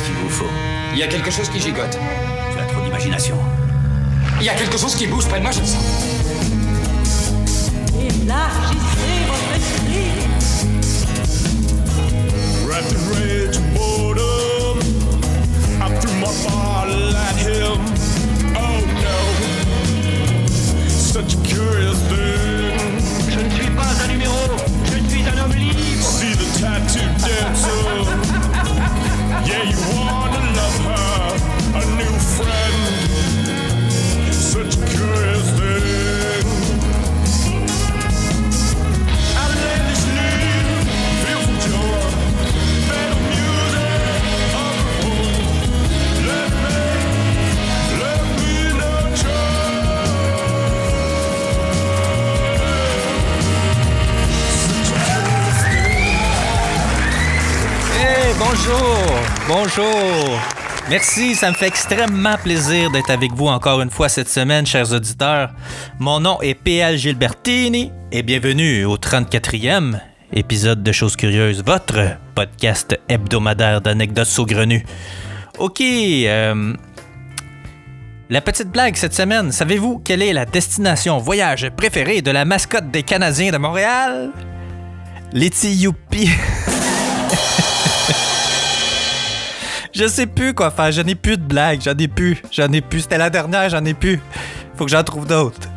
Qu'est-ce qu'il vous faut Il y a quelque chose qui gigote. Tu as trop d'imagination. Il y a quelque chose qui bouge près de moi, je le sens. Élargissez votre esprit. In rage and boredom, I threw my bottle at him. Oh no, such a curious thing. Je ne suis pas un numéro, je suis un homme libre. See the tattoo dancer. Yeah, you wanna love her, a new friend. Such a curious thing. Bonjour! Bonjour! Merci, ça me fait extrêmement plaisir d'être avec vous encore une fois cette semaine, chers auditeurs. Mon nom est PL Gilbertini et bienvenue au 34e épisode de Choses Curieuses, votre podcast hebdomadaire d'anecdotes saugrenues. Ok, euh, la petite blague cette semaine, savez-vous quelle est la destination voyage préférée de la mascotte des Canadiens de Montréal? L'Éthiopie. Je sais plus quoi faire, j'en ai plus de blagues, j'en ai plus, j'en ai plus. C'était la dernière, j'en ai plus. Faut que j'en trouve d'autres.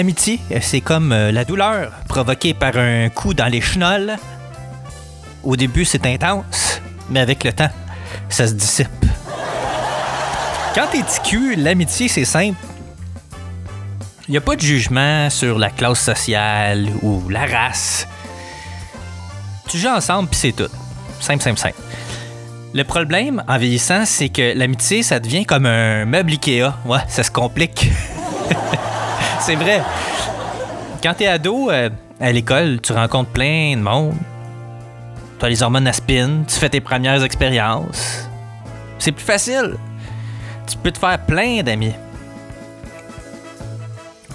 L'amitié, c'est comme euh, la douleur provoquée par un coup dans les chenolles. Au début, c'est intense, mais avec le temps, ça se dissipe. Quand t'es TQ, l'amitié, c'est simple. Il n'y a pas de jugement sur la classe sociale ou la race. Tu joues ensemble, puis c'est tout. Simple, simple, simple. Le problème, en vieillissant, c'est que l'amitié, ça devient comme un meuble Ikea. Ouais, ça se complique. c'est vrai. Quand t'es ado, euh, à l'école, tu rencontres plein de monde. T'as les hormones spin, tu fais tes premières expériences. C'est plus facile. Tu peux te faire plein d'amis.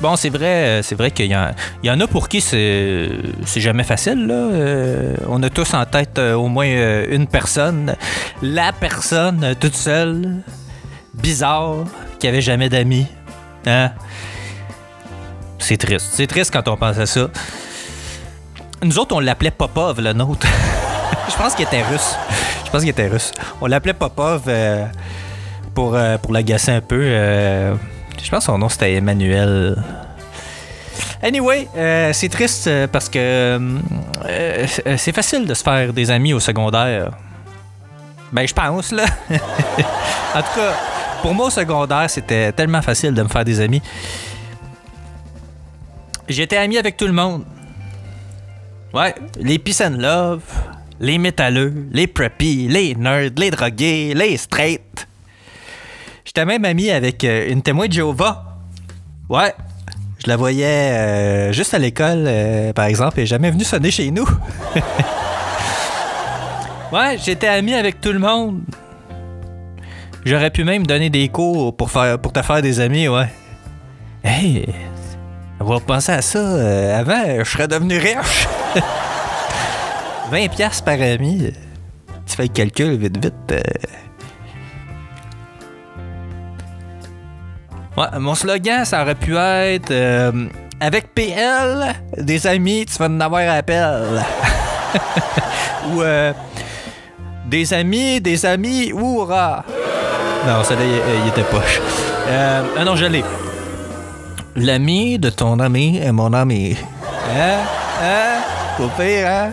Bon, c'est vrai, euh, c'est vrai qu'il y, en- a pour qui c'est jamais facile. Là. Euh, on a tous en tête au moins une personne, la personne toute seule, bizarre, qui avait jamais d'amis. Hein? C'est triste. C'est triste quand on pense à ça. Nous autres, on l'appelait Popov, le nôtre. Je pense qu'il était russe. Je pense qu'il était russe. On l'appelait Popov euh, pour, euh, pour l'agacer un peu. euh, je pense que son nom c'était Emmanuel. Anyway, c'est triste parce que c'est facile de se faire des amis au secondaire. Ben, je pense, là. en tout cas, pour moi, au secondaire, c'était tellement facile de me faire des amis. J'étais ami avec tout le monde. Ouais, les peace and love, les métalleux, les preppy, les nerds, les drogués, les straight. J'étais même ami avec euh, une témoin de Jéhovah. Ouais, je la voyais euh, juste à l'école, euh, par exemple, et jamais venue sonner chez nous. ouais, j'étais ami avec tout le monde. J'aurais pu même donner des cours pour, faire, pour te faire des amis, ouais. Hey, va penser à ça. euh, avant, je serais devenu riche. 20 pièces par ami. Tu fais le calcul vite, vite. euh. Ouais, mon slogan, ça aurait pu être euh, Avec PL, des amis, tu vas en avoir appel. Ou euh, des amis, des amis, oura. Non, ça là, il, était poche. Euh, ah non, je l'ai. L'ami de ton ami est mon ami. Hein? Hein? Pire, hein?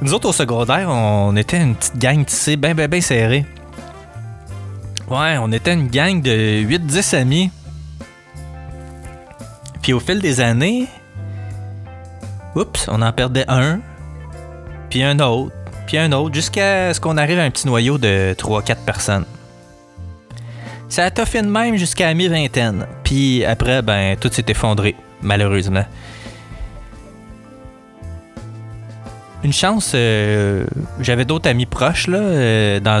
Nous autres, au secondaire, on était une petite gang tissée, bien, bien, bien serrée. Ouais, on était une gang de 8-10 amis. Puis au fil des années, oups, on en perdait un, puis un autre, puis un autre, jusqu'à ce qu'on arrive à un petit noyau de 3-4 personnes. Ça a toffé de même jusqu'à mi-vingtaine. Puis après, ben, tout s'est effondré, malheureusement. Une chance, euh, j'avais d'autres amis proches, là, euh, dans,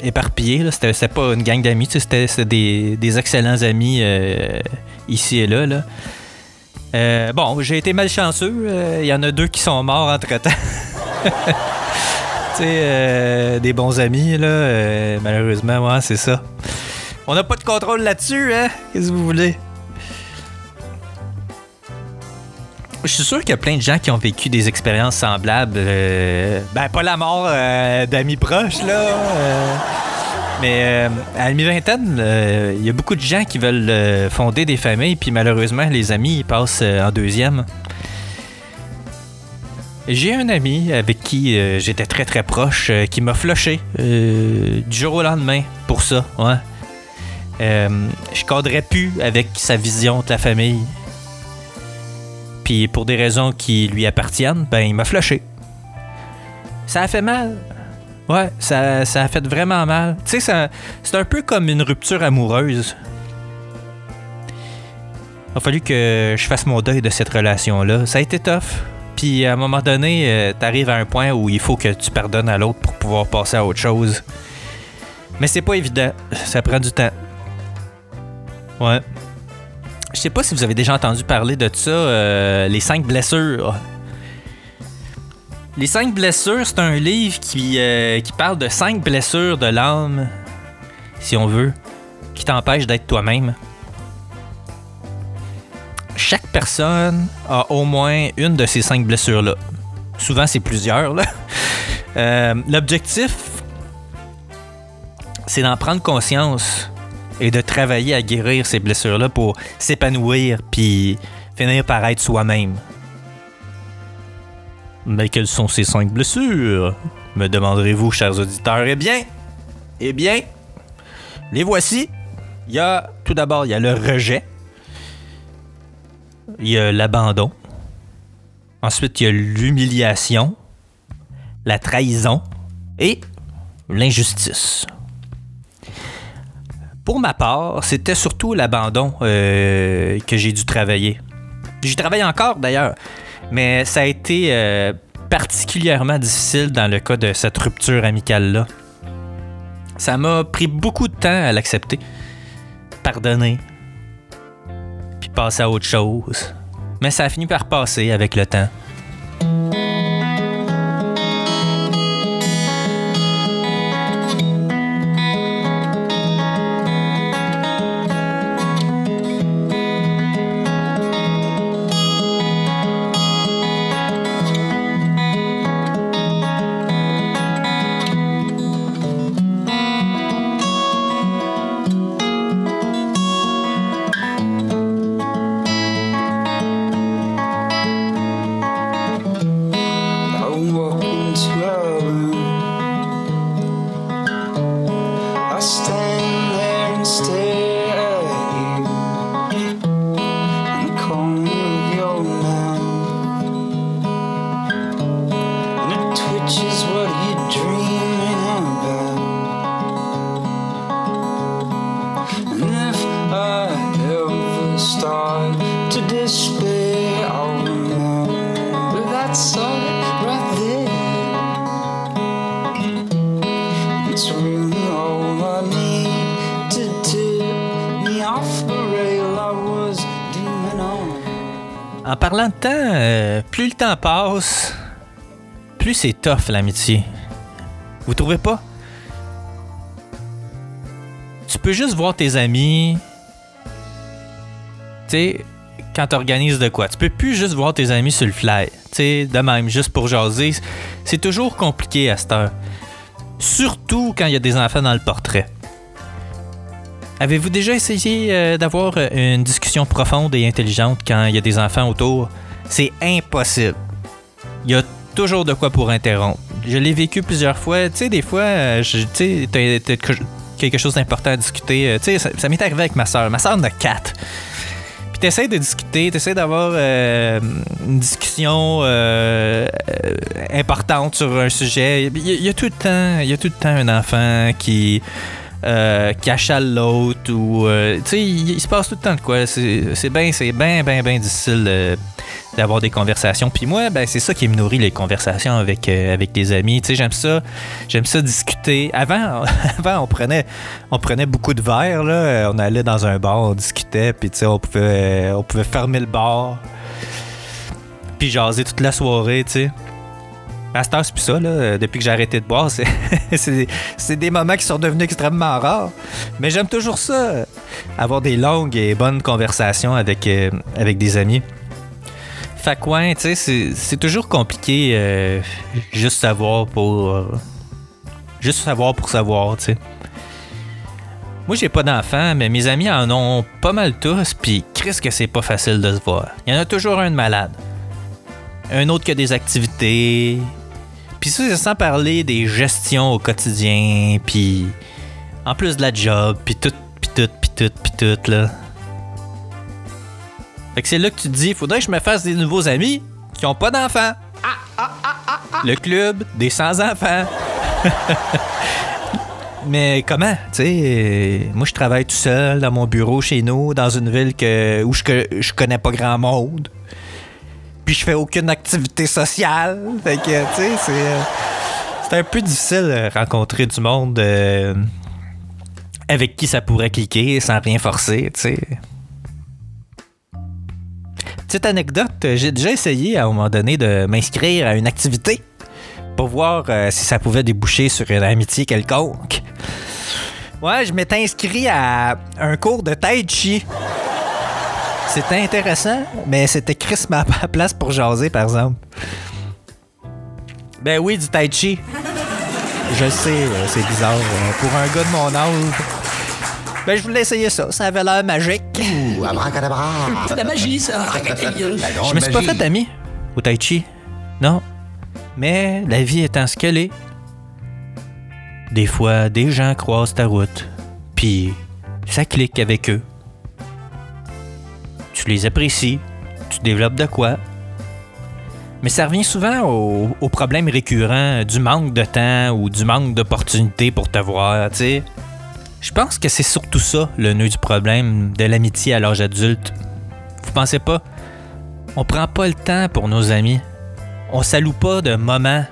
éparpillés. là. C'était, pas une gang d'amis, c'était, c'était des, des excellents amis euh, ici et là. là. Euh, bon, j'ai été malchanceux. Il y en a deux qui sont morts entre-temps. euh, des bons amis, là. euh, malheureusement, ouais, c'est ça. On n'a pas de contrôle là-dessus, hein? Qu'est-ce que vous voulez? Je suis sûr qu'il y a plein de gens qui ont vécu des expériences semblables. euh, ben, pas la mort d'amis proches, là. mais euh, à la mi-vingtaine, il y a beaucoup de gens qui veulent fonder des familles, puis malheureusement, les amis, ils passent en deuxième. J'ai un ami avec qui euh, j'étais très très proche euh, qui m'a flushé euh, du jour au lendemain pour ça, ouais. Euh, je cadrais plus avec sa vision de la famille. Puis pour des raisons qui lui appartiennent, ben il m'a flushé. Ça a fait mal. Ouais, ça, ça a fait vraiment mal. Tu sais, c'est un peu comme une rupture amoureuse. Il a fallu que je fasse mon deuil de cette relation-là. Ça a été tough. Puis à un moment donné, euh, t'arrives à un point où il faut que tu pardonnes à l'autre pour pouvoir passer à autre chose. Mais c'est pas évident. Ça prend du temps. Ouais. Je sais pas si vous avez déjà entendu parler de ça, euh, les cinq blessures. Les cinq blessures, c'est un livre qui, euh, qui parle de cinq blessures de l'âme, si on veut, qui t'empêchent d'être toi-même. Chaque personne a au moins une de ces cinq blessures-là. Souvent, c'est plusieurs. Euh, L'objectif, c'est d'en prendre conscience et de travailler à guérir ces blessures-là pour s'épanouir puis finir par être soi-même. Mais quelles sont ces cinq blessures Me demanderez-vous, chers auditeurs? Eh bien, eh bien, les voici. Il y a tout d'abord, il y a le rejet. Il y a l'abandon. Ensuite, il y a l'humiliation, la trahison et l'injustice. Pour ma part, c'était surtout l'abandon euh, que j'ai dû travailler. J'y travaille encore d'ailleurs, mais ça a été euh, particulièrement difficile dans le cas de cette rupture amicale-là. Ça m'a pris beaucoup de temps à l'accepter, pardonner, passer à autre chose. Mais ça a fini par passer avec le temps. Passe, plus c'est tough l'amitié. Vous trouvez pas? Tu peux juste voir tes amis sais, quand tu organises de quoi, tu peux plus juste voir tes amis sur le fly. Tu sais, de même, juste pour jaser. C'est toujours compliqué à cette heure. Surtout quand il y a des enfants dans le portrait. Avez-vous déjà essayé euh, d'avoir euh, une discussion profonde et intelligente quand il y a des enfants autour? C'est impossible. Il y a toujours de quoi pour interrompre. Je l'ai vécu plusieurs fois. Tu sais, des fois, euh, tu sais, t'as- t'as que- quelque chose d'important à discuter. Euh, Tu sais, ça, m'est arrivé avec ma soeur. Ma soeur en a quatre. Puis t'essaies de discuter, t'essaies d'avoir euh, une discussion importante sur un sujet. Il y, a- tout le temps, y a tout le temps un enfant qui euh, qui achale l'autre ou tu sais, il, se passe tout le temps de quoi. C'est bien, c'est bien, bien, bien difficile d'avoir des conversations. Puis moi, ben c'est ça qui me nourrit les conversations avec euh, avec des amis. Tu sais, j'aime ça, j'aime ça discuter. Avant, avant on prenait on prenait beaucoup de verres là, Euh, on allait dans un bar, on discutait, puis tu sais, on pouvait on pouvait fermer le bar, puis jaser toute la soirée, tu sais. À c'est plus ça, là. Euh, Depuis que j'ai arrêté de boire, c'est, c'est, des moments qui sont devenus extrêmement rares. Mais j'aime toujours ça, avoir des longues et bonnes conversations avec, avec des amis. Fait que, ouais, tu sais, c'est, toujours compliqué euh, juste savoir pour. euh, juste savoir pour savoir, tu sais. Moi, j'ai pas d'enfants, mais mes amis en ont pas mal tous, puis Chris que c'est pas facile de se voir. Il y en a toujours un de malade. Un autre qui a des activités. Puis ça, c'est sans parler des gestions au quotidien, puis en plus de la job, puis tout, puis tout, puis tout, puis tout, là. Fait que c'est là que tu te dis, faudrait que je me fasse des nouveaux amis qui ont pas d'enfants. Le club des sans-enfants. Mais comment? Tu sais, euh, moi, je travaille tout seul dans mon bureau chez nous, dans une ville que, où je, je connais pas grand monde. Puis je fais aucune activité sociale. Fait que, tu sais, c'est. euh, c'est un peu difficile de rencontrer du monde euh, avec qui ça pourrait cliquer sans rien forcer, tu sais. Petite anecdote, j'ai déjà essayé à un moment donné de m'inscrire à une activité pour voir euh, si ça pouvait déboucher sur une amitié quelconque. Ouais, je m'étais inscrit à un cours de Tai Chi. C'était intéressant, mais c'était Chris ma place pour jaser, par exemple. Ben oui, du Tai Chi. Je sais, euh, c'est bizarre. euh, Pour un gars de mon âge. Ben, je voulais essayer ça. Ça avait l'air magique. C'est de la magie, ça. Je me suis pas fait ami au Tai Chi. Non. Mais la vie étant ce qu'elle est, des fois, des gens croisent ta route. Puis, ça clique avec eux. Tu les apprécies. Tu développes de quoi. Mais ça revient souvent au, au problème récurrent du manque de temps ou du manque d'opportunités pour te voir, tu sais. Je pense que c'est surtout ça, le nœud du problème de l'amitié à l'âge adulte. Vous pensez pas? On prend pas le temps pour nos amis. On s'alloue pas de moments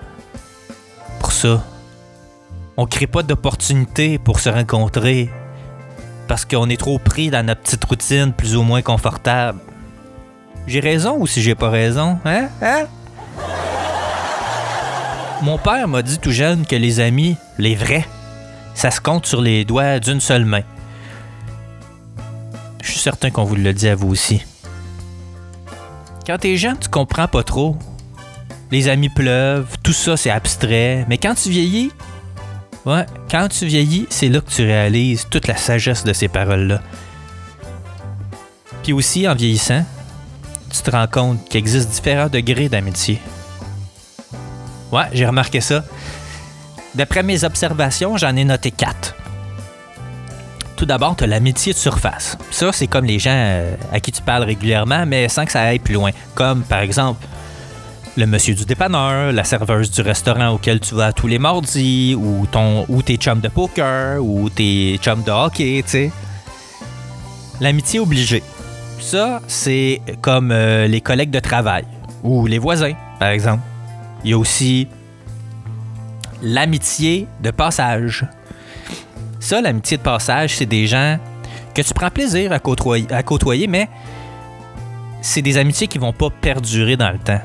pour ça. On crée pas d'opportunités pour se rencontrer parce qu'on est trop pris dans notre petite routine plus ou moins confortable. J'ai raison ou si j'ai pas raison, hein? Hein? Mon père m'a dit tout jeune que les amis, les vrais, ça se compte sur les doigts d'une seule main. Je suis certain qu'on vous le dit à vous aussi. Quand t'es jeune, tu comprends pas trop. Les amis pleuvent, tout ça c'est abstrait. Mais quand tu vieillis, ouais, quand tu vieillis, c'est là que tu réalises toute la sagesse de ces paroles-là. Puis aussi, en vieillissant, tu te rends compte qu'il existe différents degrés d'amitié. Ouais, j'ai remarqué ça. D'après mes observations, j'en ai noté quatre. Tout d'abord, tu as l'amitié de surface. Ça, c'est comme les gens euh, à qui tu parles régulièrement, mais sans que ça aille plus loin. Comme, par exemple, le monsieur du dépanneur, la serveuse du restaurant auquel tu vas tous les mardis, ou, ton, ou tes chums de poker, ou tes chums de hockey, tu sais. L'amitié obligée. Ça, c'est comme euh, les collègues de travail, ou les voisins, par exemple. Il y a aussi l'amitié de passage. Ça, l'amitié de passage, c'est des gens que tu prends plaisir à côtoyer, mais c'est des amitiés qui vont pas perdurer dans le temps.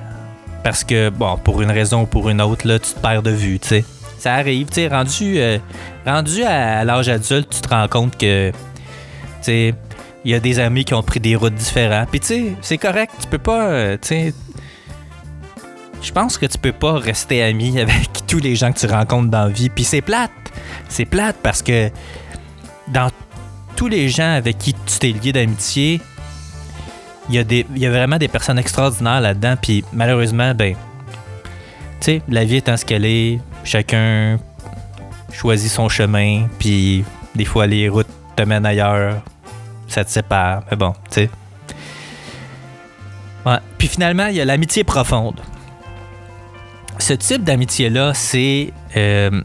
Parce que, bon, pour une raison ou pour une autre, là, tu te perds de vue, tu sais. Ça arrive, tu sais, rendu, euh, à l'âge adulte, tu te rends compte que, tu sais, Il y a des amis qui ont pris des routes différentes. Puis tu sais, c'est correct. Tu peux pas, euh. Je pense que tu peux pas rester ami avec tous les gens que tu rencontres dans la vie. Puis c'est plate. C'est plate parce que dans tous les gens avec qui tu t'es lié d'amitié, il y, a y a vraiment des personnes extraordinaires là-dedans. Puis malheureusement, ben, tu sais, la vie étant ce qu'elle est, chacun choisit son chemin. Puis des fois, les routes te mènent ailleurs. Ça te sépare. Mais bon, tu sais. Ouais. Puis finalement, il y a l'amitié profonde. Ce type d'amitié-là, c'est euh,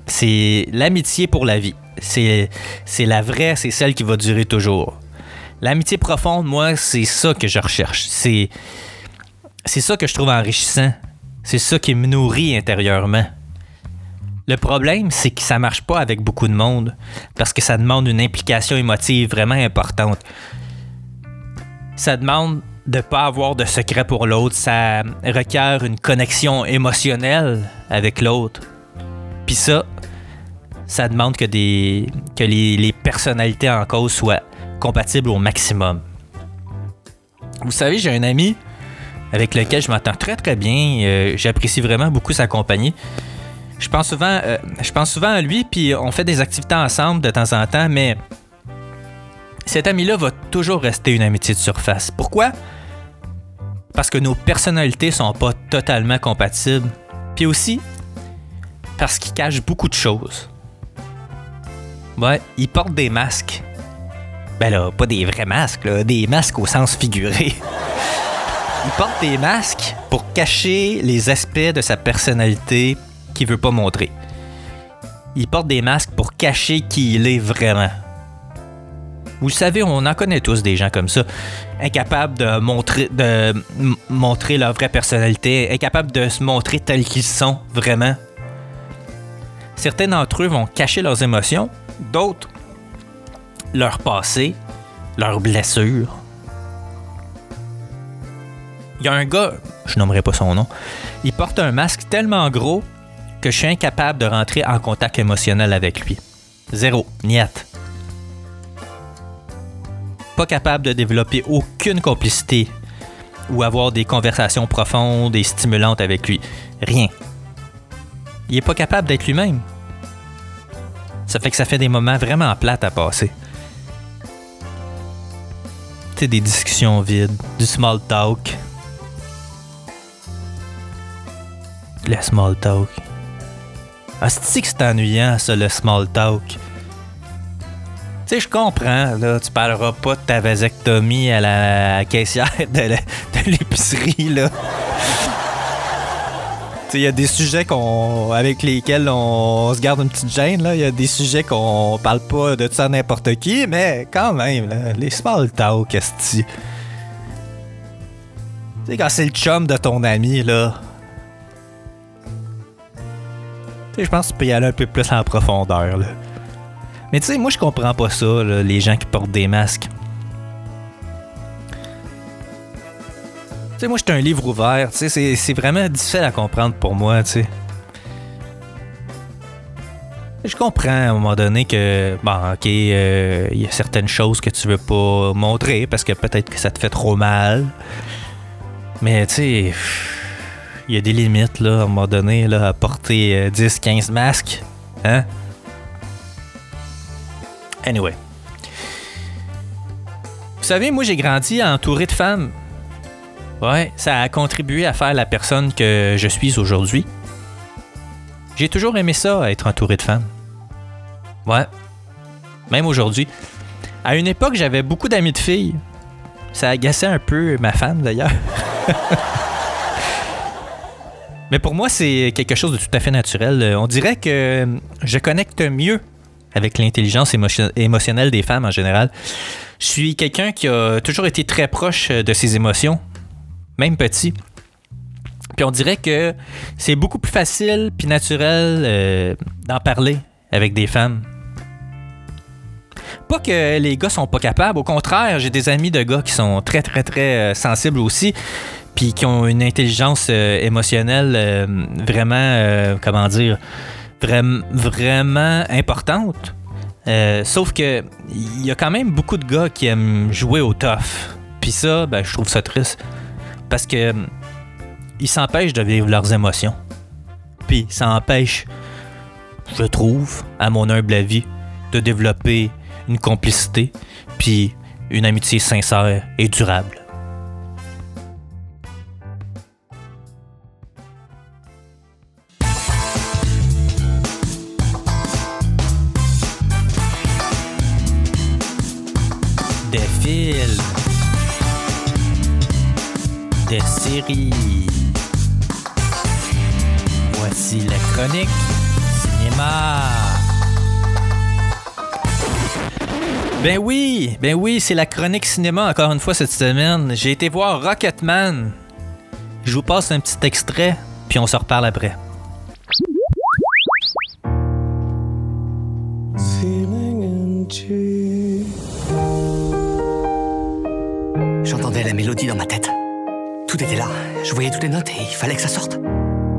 l'amitié pour la vie. C'est la vraie, c'est celle qui va durer toujours. L'amitié profonde, moi, c'est ça que je recherche. C'est c'est ça que je trouve enrichissant. C'est ça qui me nourrit intérieurement. Le problème, c'est que ça marche pas avec beaucoup de monde parce que ça demande une implication émotive vraiment importante. Ça demande de pas avoir de secret pour l'autre, ça requiert une connexion émotionnelle avec l'autre. Puis ça, ça demande que, des, que les, personnalités en cause soient compatibles au maximum. Vous savez, j'ai un ami avec lequel je m'entends très très bien. euh, J'apprécie vraiment beaucoup sa compagnie. Je pense souvent, euh, je pense souvent à lui, puis on fait des activités ensemble de temps en temps, mais cet ami-là va toujours rester une amitié de surface. Pourquoi? Parce que nos personnalités sont pas totalement compatibles. Puis aussi, parce qu'il cache beaucoup de choses. Ouais, il porte des masques. Ben là, pas des vrais masques, là, des masques au sens figuré. il porte des masques pour cacher les aspects de sa personnalité qu'il veut pas montrer. Il porte des masques pour cacher qui il est vraiment. Vous le savez, on en connaît tous des gens comme ça, incapables de montrer, leur vraie personnalité, incapables de se montrer tels qu'ils sont vraiment. Certains d'entre eux vont cacher leurs émotions, d'autres leur passé, leurs blessures. Il y a un gars, je nommerai pas son nom, il porte un masque tellement gros que je suis incapable de rentrer en contact émotionnel avec lui. Zéro, niette. Pas capable de développer aucune complicité ou avoir des conversations profondes et stimulantes avec lui. Rien. Il est pas capable d'être lui-même. Ça fait que ça fait des moments vraiment plates à passer. Tu des discussions vides, du small talk. Le small talk. Ah, c'est que c'est ennuyant, ça, le small talk? Tu sais, je comprends, là, tu parleras pas de ta vasectomie à la caissière de l'épicerie, là. Il y a des sujets qu'on, avec lesquels on, se garde une petite gêne. Il y a des sujets qu'on parle pas de ça n'importe qui, mais quand même, là, les small talk. Tu sais, quand c'est le chum de ton ami, là. Je pense que tu peux y aller un peu plus en profondeur, là. Mais tu sais, moi, je comprends pas ça, les gens qui portent des masques. Tu sais, moi, j'étais un livre ouvert. Tu sais, c'est- vraiment difficile à comprendre pour moi, tu sais. Je comprends à un moment donné que, bon, ok, euh, il y a certaines choses que tu veux pas montrer parce que peut-être que ça te fait trop mal. Mais tu sais, il y a des limites, là, à un moment donné, là, à porter euh, 10, 15 masques. Hein? Anyway. Vous savez, moi, j'ai grandi entouré de femmes. Ouais, ça a contribué à faire la personne que je suis aujourd'hui. J'ai toujours aimé ça, être entouré de femmes. Ouais. Même aujourd'hui. À une époque, j'avais beaucoup d'amis de filles. Ça agaçait un peu ma femme, d'ailleurs. Mais pour moi, c'est quelque chose de tout à fait naturel. Euh, On dirait que je connecte mieux avec l'intelligence émotion- émotionnelle des femmes en général. Je suis quelqu'un qui a toujours été très proche de ses émotions, même petit. Puis on dirait que c'est beaucoup plus facile puis naturel euh, d'en parler avec des femmes. Pas que les gars sont pas capables, au contraire, j'ai des amis de gars qui sont très très très euh, sensibles aussi, puis qui ont une intelligence euh, émotionnelle vraiment, comment dire, vraiment, importante. Euh, sauf que il y a quand même beaucoup de gars qui aiment jouer au tough. Puis ça, ben, je trouve ça triste. Parce que ils s'empêchent de vivre leurs émotions. Puis ça empêche, je trouve, à mon humble avis, de développer une complicité, puis une amitié sincère et durable. Séries. Voici la chronique cinéma. Ben oui, ben oui, c'est la chronique cinéma encore une fois cette semaine. J'ai été voir Rocketman. Je vous passe un petit extrait, puis on se reparle après. J'entendais la mélodie dans ma tête. Tout était là. Je voyais toutes les notes et il fallait que ça sorte.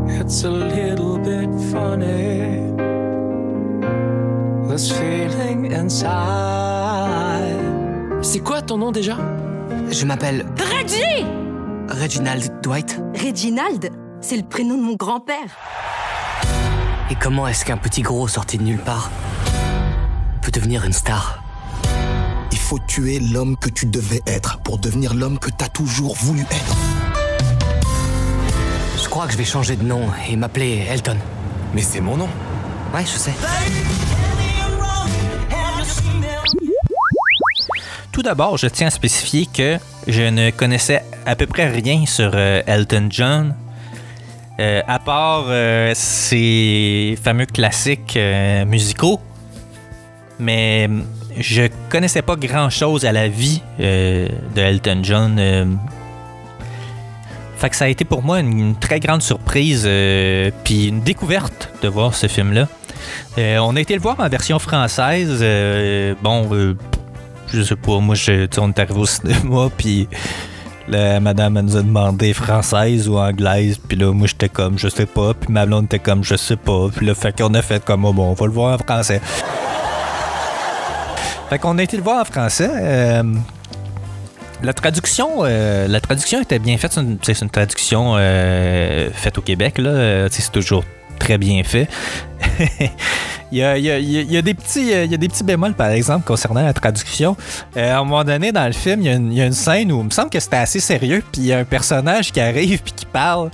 It's a little bit funny. This feeling inside. C'est quoi ton nom déjà? Je m'appelle Reggie Reginald Dwight. Reginald, c'est le prénom de mon grand-père. Et comment est-ce qu'un petit gros sorti de nulle part peut devenir une star? Il faut tuer l'homme que tu devais être pour devenir l'homme que t'as toujours voulu être. Que je vais changer de nom et m'appeler Elton. Mais c'est mon nom. Ouais, je sais. Tout d'abord, je tiens à spécifier que je ne connaissais à peu près rien sur euh, Elton John, euh, à part euh, ses fameux classiques euh, musicaux. Mais je connaissais pas grand-chose à la vie euh, de Elton John. Fait que ça a été pour moi une, très grande surprise euh, puis une découverte de voir ce film-là. Euh, on a été le voir en version française. euh, bon, euh, je sais pas, moi, je, on est arrivé au cinéma, puis la madame nous a demandé française ou anglaise, puis là, moi, j'étais comme, je sais pas, puis ma blonde était comme, je sais pas, puis là, fait qu'on a fait comme, oh, bon, on va le voir en français. Fait qu'on a été le voir en français. La traduction, euh, la traduction était bien faite. C'est une, traduction euh, faite au Québec. Euh, C'est toujours très bien fait. il, y a, des petits, bémols, par exemple, concernant la traduction. À un moment donné, dans le film, il y a une, scène où il me semble que c'était assez sérieux. Puis il y a un personnage qui arrive puis qui parle.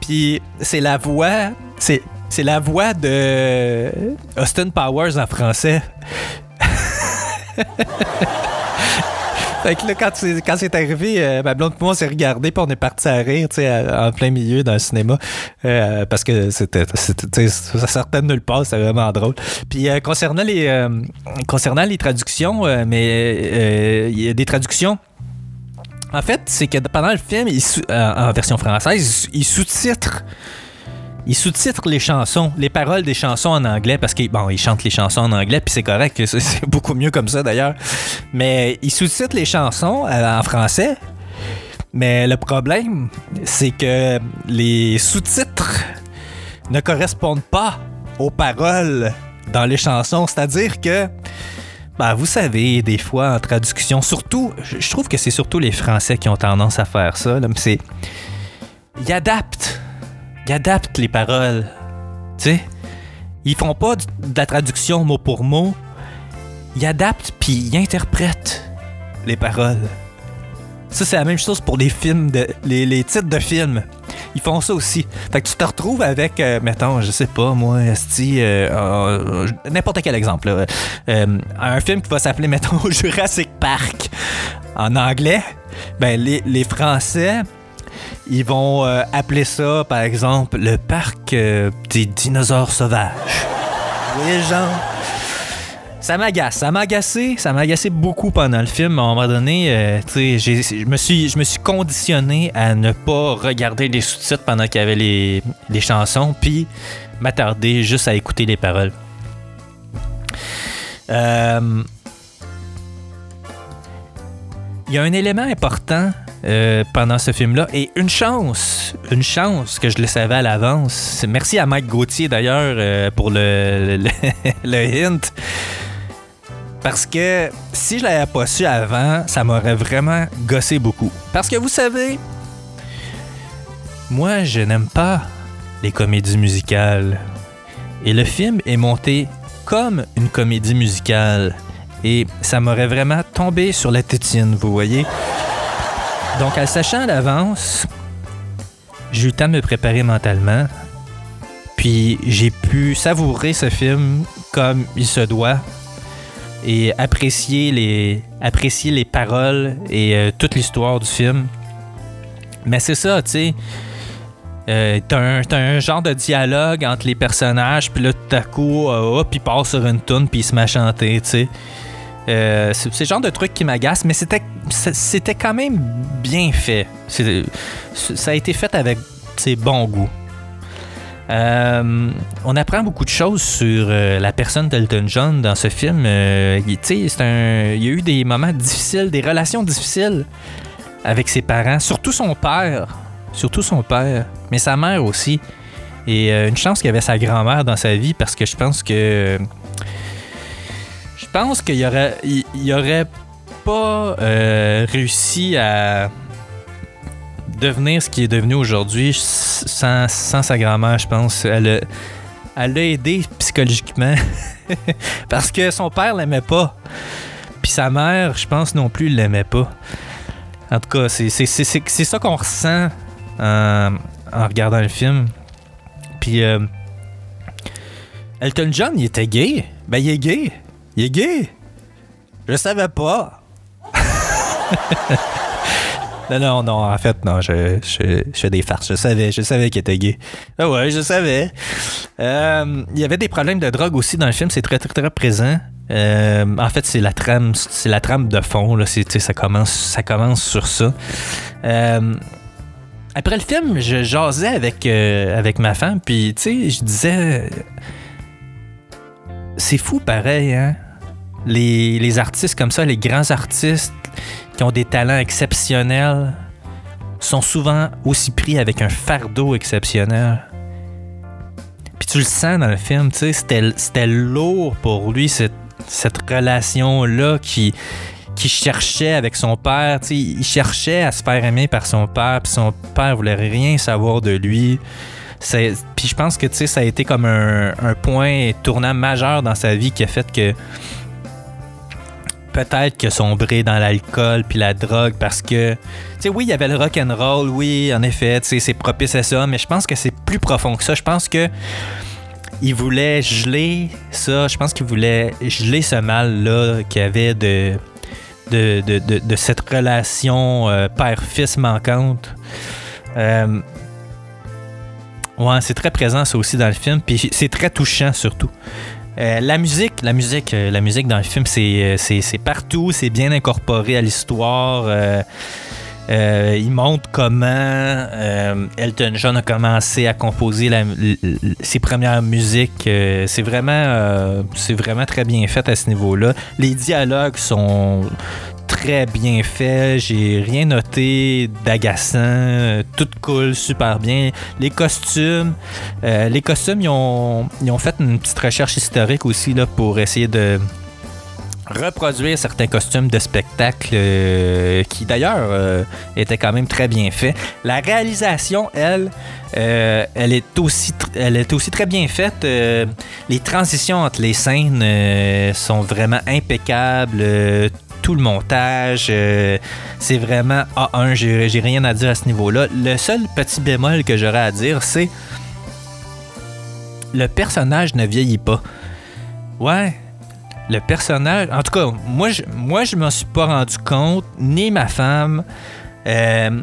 Puis c'est la voix. C'est la voix de Austin Powers en français. Fait que là, quand c'est, quand c'est arrivé, euh, ma blonde et moi, s'est regardé puis on est parti à rire, tu sais, en plein milieu dans le cinéma. euh, parce que c'était, c'était ça sortait de nulle part, c'était vraiment drôle. Puis euh, concernant les euh, concernant les traductions, euh, mais euh, il y a des traductions. En fait, c'est que pendant le film, il en version française, il sous-titre il sous-titre les chansons, les paroles des chansons en anglais parce qu'il bon, il chante les chansons en anglais puis c'est correct, c'est- beaucoup mieux comme ça d'ailleurs. Mais il sous-titre les chansons euh, en français. Mais le problème, c'est que les sous-titres ne correspondent pas aux paroles dans les chansons, c'est-à-dire que ben, vous savez, des fois en traduction, surtout, je je trouve que c'est surtout les Français qui ont tendance à faire ça. là, mais c'est. Ils adaptent. Ils adaptent les paroles. Tu sais? Ils font pas de la traduction mot pour mot. Ils adaptent puis ils interprètent les paroles. Ça, c'est la même chose pour les films, les, les titres de films. Ils font ça aussi. Fait que tu te retrouves avec, euh, mettons, je sais pas, moi, esti, euh, euh, n'importe quel exemple. là. Euh, un film qui va s'appeler, mettons, Jurassic Park en anglais. Ben, les, les Français, ils vont euh, appeler ça, par exemple, le parc euh, des dinosaures sauvages. Oui, genre. Ça m'agace, ça m'a agacé, ça m'a agacé beaucoup pendant le film. À un moment donné, euh, tu sais, j'ai- je me suis, je me suis conditionné à ne pas regarder les sous-titres pendant qu'il y avait les, les chansons, puis m'attarder juste à écouter les paroles. Il y a un élément important euh, pendant ce film-là et une chance, une chance que je le savais à l'avance. Merci à Mike Gauthier d'ailleurs euh, pour le, le, le hint. Parce que si je l'avais pas su avant, ça m'aurait vraiment gossé beaucoup. Parce que vous savez, moi, je n'aime pas les comédies musicales. Et le film est monté comme une comédie musicale. Et ça m'aurait vraiment tombé sur la tétine, vous voyez? Donc, en sachant à l'avance, j'ai eu le temps de me préparer mentalement. Puis j'ai pu savourer ce film comme il se doit et apprécier les, apprécier les paroles et euh, toute l'histoire du film. Mais c'est ça, tu sais. Euh, t'as, un, genre de dialogue entre les personnages, puis là, tout à coup, euh, hop, il part sur une tune, puis il se met à chanter, tu sais. C'est, le genre de truc qui m'agace, mais c'était, c'était quand même bien fait. Ça a été fait avec bon goût. Euh, on apprend beaucoup de choses sur euh, la personne d'Elton John dans ce film. Euh, il, il y a eu des moments difficiles, des relations difficiles avec ses parents, surtout son père. Surtout son père, mais sa mère aussi. Et euh, une chance qu'il y avait sa grand-mère dans sa vie parce que je pense que. Je pense qu'il y aurait, aurait pas euh, réussi à devenir ce qui est devenu aujourd'hui sans, sans sa grand-mère, je pense. Elle a, elle aidé psychologiquement parce que son père l'aimait pas. Puis sa mère, je pense non plus, l'aimait pas. En tout cas, c'est, ça qu'on ressent en, en regardant le film. Puis euh, Elton John, il était gay. Ben, il est gay. Il est gay. Je savais pas. Non, non, non, en fait, non, je, je, fais des farces. Je savais, je savais qu'il était gay. Ah ouais, je savais. Euh, il y avait des problèmes de drogue aussi dans le film, c'est très, très, très présent. Euh, en fait, c'est la trame, c'est la trame de fond, là. Ça commence, ça commence sur ça. Euh, après le film, je jasais avec, avec ma femme, puis tu sais, je disais. C'est fou pareil, hein? Les, les artistes comme ça, les grands artistes ont des talents exceptionnels sont souvent aussi pris avec un fardeau exceptionnel. Puis tu le sens dans le film, tu sais, c'était, lourd pour lui, cette, cette relation-là qui, qui cherchait avec son père. tu Il cherchait à se faire aimer par son père, puis son père voulait rien savoir de lui. Puis je pense que tu sais, ça a été comme un point tournant majeur dans sa vie qui a fait que peut-être que sombré dans l'alcool puis la drogue parce que tu sais oui il y avait le rock and roll oui en effet c'est propice à ça mais je pense que c'est plus profond que ça. Je pense que il voulait geler ça je pense qu'il voulait geler ce mal là qu'il y avait de de, de, de- de cette relation euh, père-fils manquante. Euh, ouais c'est très présent ça aussi dans le film puis c'est très touchant surtout euh, la musique, la musique, euh, la musique dans le film, c'est, euh, c'est, c'est partout, c'est bien incorporé à l'histoire. il montre comment Elton John a commencé à composer ses premières musiques. C'est vraiment, c'est vraiment très bien fait à ce niveau-là. Les dialogues sont très bien faits. J'ai rien noté d'agaçant. Tout coule super bien. Les costumes, euh, les costumes, ils ont, ont fait une petite recherche historique aussi là, pour essayer de reproduire certains costumes de spectacle euh, qui d'ailleurs euh, étaient quand même très bien faits. La réalisation, elle, euh, elle, est aussi elle est aussi très bien faite. Les transitions entre les scènes sont vraiment impeccables. Tout le montage, euh, c'est vraiment A1, j'ai j'ai rien à dire à ce niveau-là. Le seul petit bémol que j'aurais à dire, c'est le personnage ne vieillit pas. Ouais, le personnage. En tout cas, moi, je, moi, je m'en suis pas rendu compte, ni ma femme. Euh,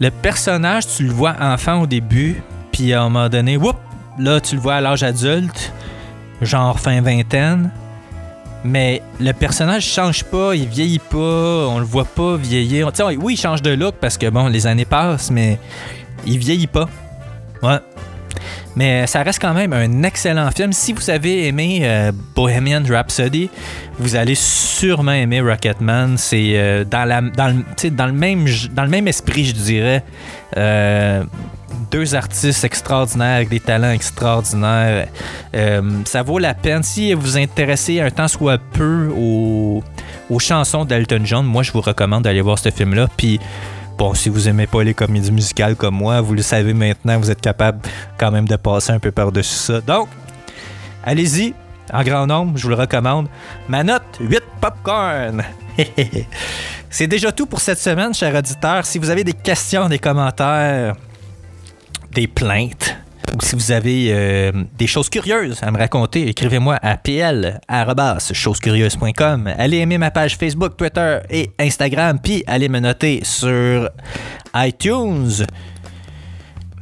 le personnage, tu le vois enfant au début, puis à un moment donné, whoop, là, tu le vois à l'âge adulte, genre fin vingtaine. Mais le personnage change pas, il vieillit pas, on le voit pas vieillir. Oui, il change de look parce que bon, les années passent, mais il vieillit pas. Ouais. Mais ça reste quand même un excellent film. Si vous avez aimé euh, Bohemian Rhapsody, vous allez sûrement aimer Rocketman. C'est euh, dans, la, dans, le, dans, même, dans le même esprit, je dirais. Euh, deux artistes extraordinaires avec des talents extraordinaires. Euh, ça vaut la peine. Si vous vous intéressez un temps soit peu aux, aux chansons d'Elton John, moi je vous recommande d'aller voir ce film-là. Puis bon, si vous aimez pas les comédies musicales comme moi, vous le savez maintenant, vous êtes capable quand même de passer un peu par-dessus ça. Donc, allez-y, en grand nombre, je vous le recommande. Ma note, 8 popcorn. C'est déjà tout pour cette semaine, chers auditeurs. Si vous avez des questions, des commentaires, des plaintes, ou si vous avez euh, des choses curieuses à me raconter, écrivez-moi à pl.chosescurieuses.com. Allez aimer ma page Facebook, Twitter et Instagram, puis allez me noter sur iTunes.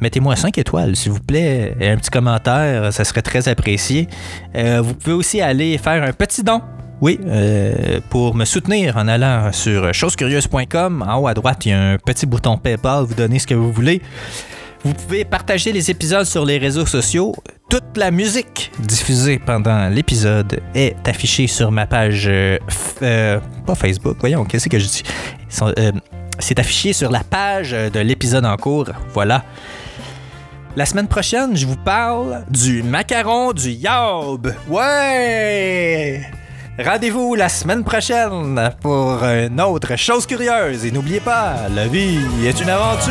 Mettez-moi 5 étoiles, s'il vous plaît, et un petit commentaire, ça serait très apprécié. Euh, vous pouvez aussi aller faire un petit don. Oui, euh, pour me soutenir en allant sur chosescurieuses.com. En haut à droite, il y a un petit bouton PayPal, vous donnez ce que vous voulez. Vous pouvez partager les épisodes sur les réseaux sociaux. Toute la musique diffusée pendant l'épisode est affichée sur ma page. euh, euh, pas Facebook, voyons, qu'est-ce que je dis? Euh, C'est affiché sur la page de l'épisode en cours. Voilà. La semaine prochaine, je vous parle du macaron du Yaub. Ouais! Rendez-vous la semaine prochaine pour une autre chose curieuse. Et n'oubliez pas, la vie est une aventure!